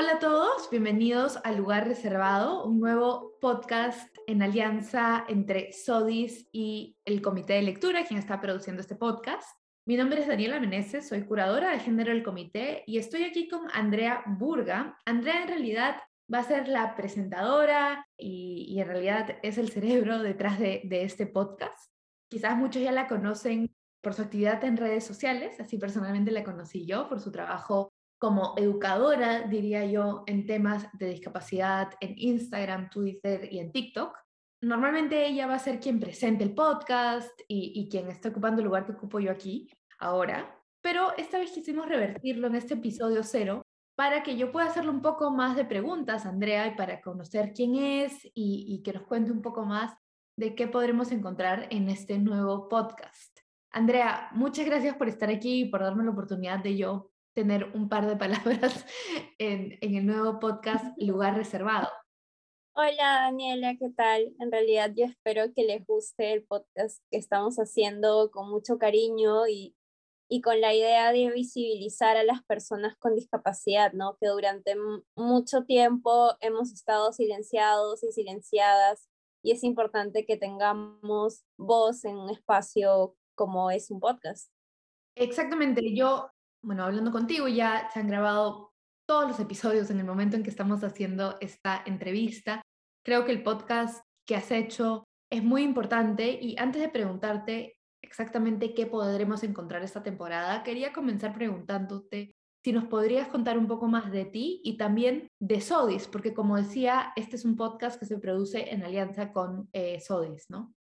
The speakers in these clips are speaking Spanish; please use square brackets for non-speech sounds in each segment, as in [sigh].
Hola a todos, bienvenidos al Lugar Reservado, un nuevo podcast en alianza entre SODIS y el Comité de Lectura, quien está produciendo este podcast. Mi nombre es Daniela Meneses, soy curadora de género del comité y estoy aquí con Andrea Burga. Andrea en realidad va a ser la presentadora y, en realidad es el cerebro detrás de, de este podcast. Quizás muchos ya la conocen por su actividad en redes sociales, así personalmente la conocí yo, por su trabajo como educadora, diría yo, en temas de discapacidad en Instagram, Twitter y en TikTok. Normalmente ella va a ser quien presente el podcast y, quien está ocupando el lugar que ocupo yo aquí ahora, pero esta vez quisimos revertirlo en este episodio cero para que yo pueda hacerle un poco más de preguntas Andrea y para conocer quién es y que nos cuente un poco más de qué podremos encontrar en este nuevo podcast. Andrea, muchas gracias por estar aquí y por darme la oportunidad de yo tener un par de palabras [laughs] en, en el nuevo podcast Lugar Reservado. Hola Daniela, ¿qué tal? En realidad yo espero que les guste el podcast que estamos haciendo con mucho cariño y, y con la idea de visibilizar a las personas con discapacidad, ¿no? Que durante mucho tiempo hemos estado silenciados y silenciadas y es importante que tengamos voz en un espacio como es un podcast. Exactamente, yo bueno, hablando contigo, ya se han grabado todos los episodios en el momento en que estamos haciendo esta entrevista. Creo que el podcast que has hecho es muy importante y antes de preguntarte exactamente qué podremos encontrar esta temporada, quería comenzar preguntándote si nos podrías contar un poco más de ti y también de Sodis, porque como decía, este es un podcast que se produce en alianza con eh, Sodis, ¿no?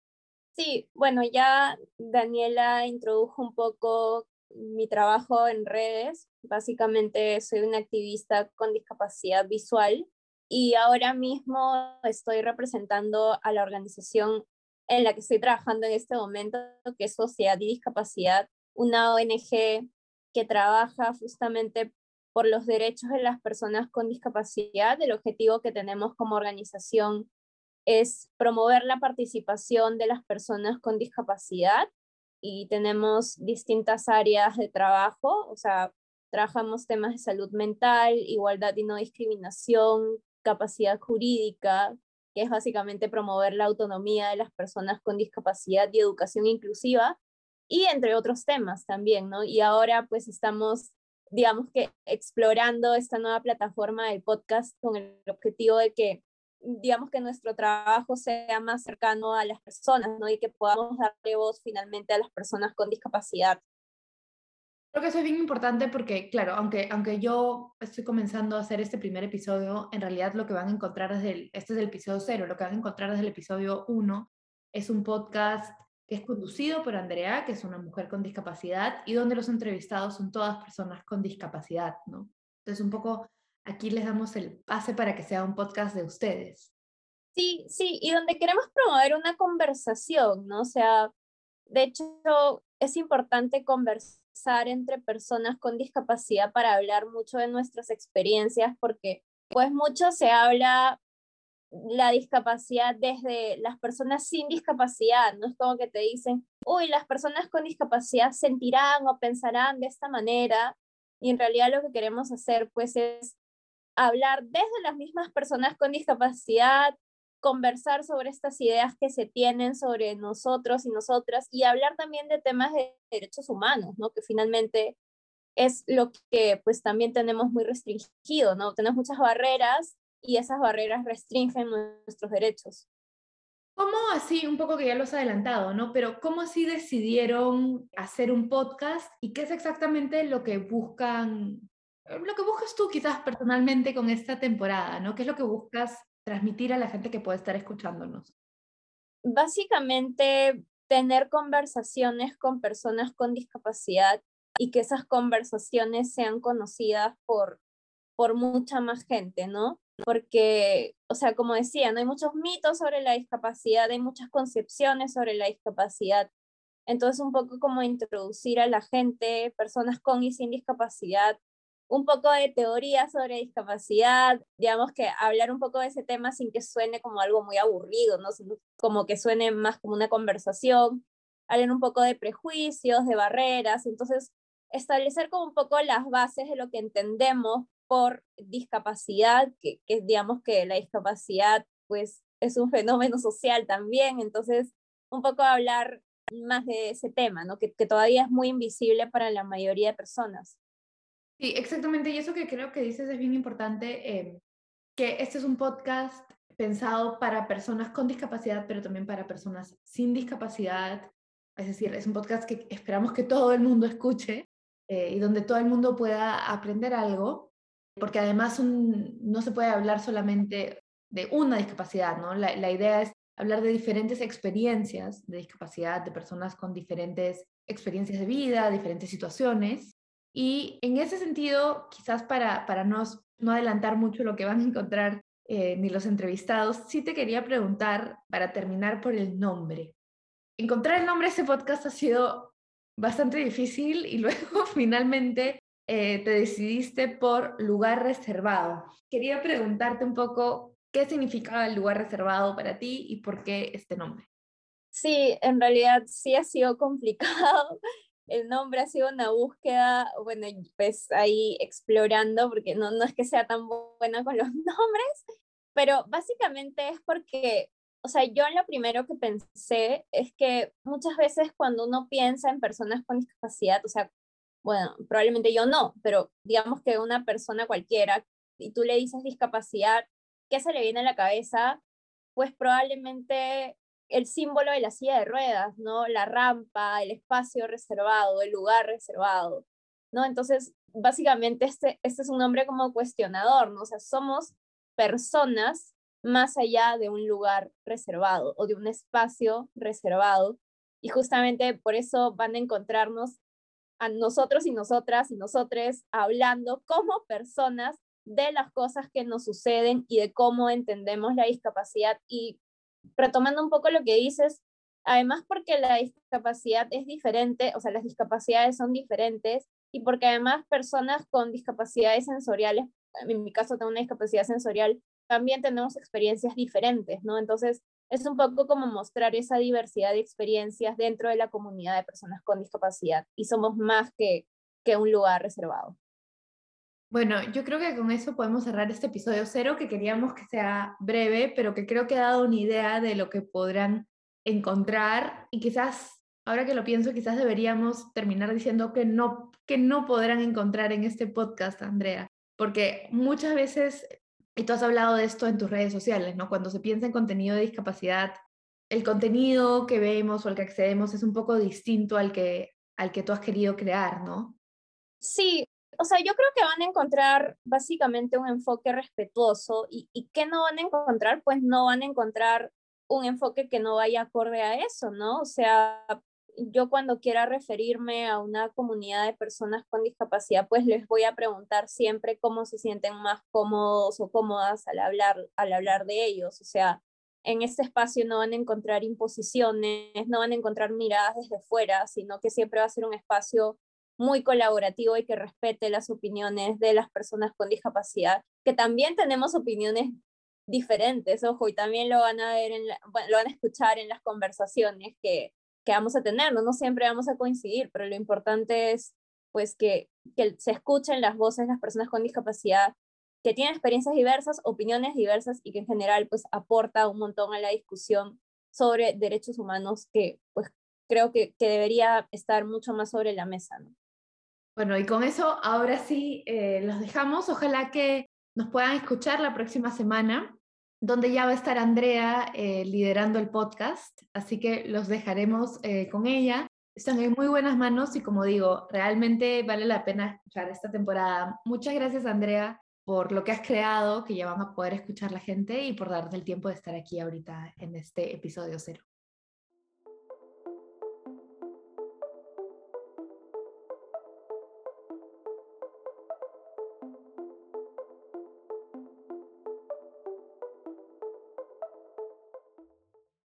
Sí, bueno, ya Daniela introdujo un poco mi trabajo en redes. Básicamente soy una activista con discapacidad visual y ahora mismo estoy representando a la organización en la que estoy trabajando en este momento, que es Sociedad y Discapacidad, una ONG que trabaja justamente por los derechos de las personas con discapacidad. El objetivo que tenemos como organización es promover la participación de las personas con discapacidad y tenemos distintas áreas de trabajo, o sea, trabajamos temas de salud mental, igualdad y no discriminación, capacidad jurídica, que es básicamente promover la autonomía de las personas con discapacidad y educación inclusiva, y entre otros temas también, ¿no? Y ahora pues estamos, digamos que, explorando esta nueva plataforma del podcast con el objetivo de que digamos que nuestro trabajo sea más cercano a las personas, ¿no? Y que podamos darle voz finalmente a las personas con discapacidad. Creo que eso es bien importante porque, claro, aunque, aunque yo estoy comenzando a hacer este primer episodio, en realidad lo que van a encontrar desde el, este es el episodio cero, lo que van a encontrar desde el episodio uno es un podcast que es conducido por Andrea, que es una mujer con discapacidad, y donde los entrevistados son todas personas con discapacidad, ¿no? Entonces, un poco aquí les damos el pase para que sea un podcast de ustedes. Sí, sí, y donde queremos promover una conversación, ¿no? O sea, de hecho, es importante conversar entre personas con discapacidad para hablar mucho de nuestras experiencias, porque pues mucho se habla la discapacidad desde las personas sin discapacidad, no es como que te dicen, uy, las personas con discapacidad sentirán o pensarán de esta manera, y en realidad lo que queremos hacer pues es hablar desde las mismas personas con discapacidad, conversar sobre estas ideas que se tienen sobre nosotros y nosotras y hablar también de temas de derechos humanos, ¿no? Que finalmente es lo que pues también tenemos muy restringido, ¿no? Tenemos muchas barreras y esas barreras restringen nuestros derechos. ¿Cómo así, un poco que ya los has adelantado, ¿no? Pero ¿cómo así decidieron hacer un podcast y qué es exactamente lo que buscan lo que buscas tú quizás personalmente con esta temporada, ¿no? ¿Qué es lo que buscas transmitir a la gente que puede estar escuchándonos? Básicamente, tener conversaciones con personas con discapacidad y que esas conversaciones sean conocidas por, por mucha más gente, ¿no? Porque, o sea, como decía, no hay muchos mitos sobre la discapacidad, hay muchas concepciones sobre la discapacidad. Entonces, un poco como introducir a la gente, personas con y sin discapacidad, un poco de teoría sobre discapacidad, digamos que hablar un poco de ese tema sin que suene como algo muy aburrido, ¿no? como que suene más como una conversación, hablar un poco de prejuicios, de barreras, entonces establecer como un poco las bases de lo que entendemos por discapacidad, que, que digamos que la discapacidad pues es un fenómeno social también, entonces un poco hablar más de ese tema, ¿no? que, que todavía es muy invisible para la mayoría de personas. Sí, exactamente, y eso que creo que dices es bien importante, eh, que este es un podcast pensado para personas con discapacidad, pero también para personas sin discapacidad. Es decir, es un podcast que esperamos que todo el mundo escuche eh, y donde todo el mundo pueda aprender algo, porque además no se puede hablar solamente de una discapacidad, ¿no? La idea es hablar de diferentes experiencias de discapacidad, de personas con diferentes experiencias de vida, diferentes situaciones. Y en ese sentido, quizás para, para no, no adelantar mucho lo que van a encontrar eh, ni los entrevistados, sí te quería preguntar, para terminar, por el nombre. Encontrar el nombre de ese podcast ha sido bastante difícil y [laughs] luego finalmente eh, te decidiste por lugar reservado. Quería preguntarte un poco qué significaba el lugar reservado para ti y por qué este nombre. Sí, en realidad sí ha sido complicado. El nombre ha sido una búsqueda, bueno, pues ahí explorando, porque no, no es que sea tan buena con los [laughs] nombres, pero básicamente es porque, o sea, yo lo primero que pensé es que muchas veces cuando uno piensa en personas con discapacidad, o sea, bueno, probablemente yo no, pero digamos que una persona cualquiera, y tú le dices discapacidad, ¿qué se le viene a la cabeza? Pues probablemente el símbolo de la silla de ruedas, ¿no? La rampa, el espacio reservado, el lugar reservado, ¿no? Entonces, básicamente este, este es un nombre como cuestionador, ¿no? O sea, somos personas más allá de un lugar reservado o de un espacio reservado. Y justamente por eso van a encontrarnos a nosotros y nosotras y nosotres hablando como personas de las cosas que nos suceden y de cómo entendemos la discapacidad. Y retomando un poco lo que dices, además porque la discapacidad es diferente, o sea, las discapacidades son diferentes y porque además personas con discapacidades sensoriales, en mi caso tengo una discapacidad sensorial, también tenemos experiencias diferentes, ¿no? Entonces, es un poco como mostrar esa diversidad de experiencias dentro de la comunidad de personas con discapacidad y somos más que, que un lugar reservado. Bueno, yo creo que con eso podemos cerrar este episodio cero, que queríamos que sea breve, pero que creo que ha dado una idea de lo que podrán encontrar y quizás, ahora que lo pienso, quizás deberíamos terminar diciendo que no, que no podrán encontrar en este podcast, Andrea, porque muchas veces, y tú has hablado de esto en tus redes sociales, ¿no? Cuando se piensa en contenido de discapacidad, el contenido que vemos o al que accedemos es un poco distinto al que, al que tú has querido crear, ¿no? Sí, o sea, yo creo que van a encontrar básicamente un enfoque respetuoso y, y ¿qué no van a encontrar? Pues no van a encontrar un enfoque que no vaya acorde a eso, ¿no? O sea, yo cuando quiera referirme a una comunidad de personas con discapacidad, pues les voy a preguntar siempre cómo se sienten más cómodos o cómodas al hablar, al hablar de ellos. O sea, en este espacio no van a encontrar imposiciones, no van a encontrar miradas desde fuera, sino que siempre va a ser un espacio muy colaborativo y que respete las opiniones de las personas con discapacidad, que también tenemos opiniones diferentes, ojo, y también lo van a ver, en lo van a escuchar en las conversaciones que, que vamos a tener, ¿no? no siempre vamos a coincidir, pero lo importante es pues que, que se escuchen las voces de las personas con discapacidad que tienen experiencias diversas, opiniones diversas y que en general pues aporta un montón a la discusión sobre derechos humanos que pues creo que, que debería estar mucho más sobre la mesa. ¿no? Bueno, y con eso ahora sí eh, los dejamos. Ojalá que nos puedan escuchar la próxima semana, donde ya va a estar Andrea eh, liderando el podcast. Así que los dejaremos eh, con ella. Están en muy buenas manos y como digo, realmente vale la pena escuchar esta temporada. Muchas gracias, Andrea, por lo que has creado, que ya van a poder escuchar la gente y por darte el tiempo de estar aquí ahorita en este episodio cero.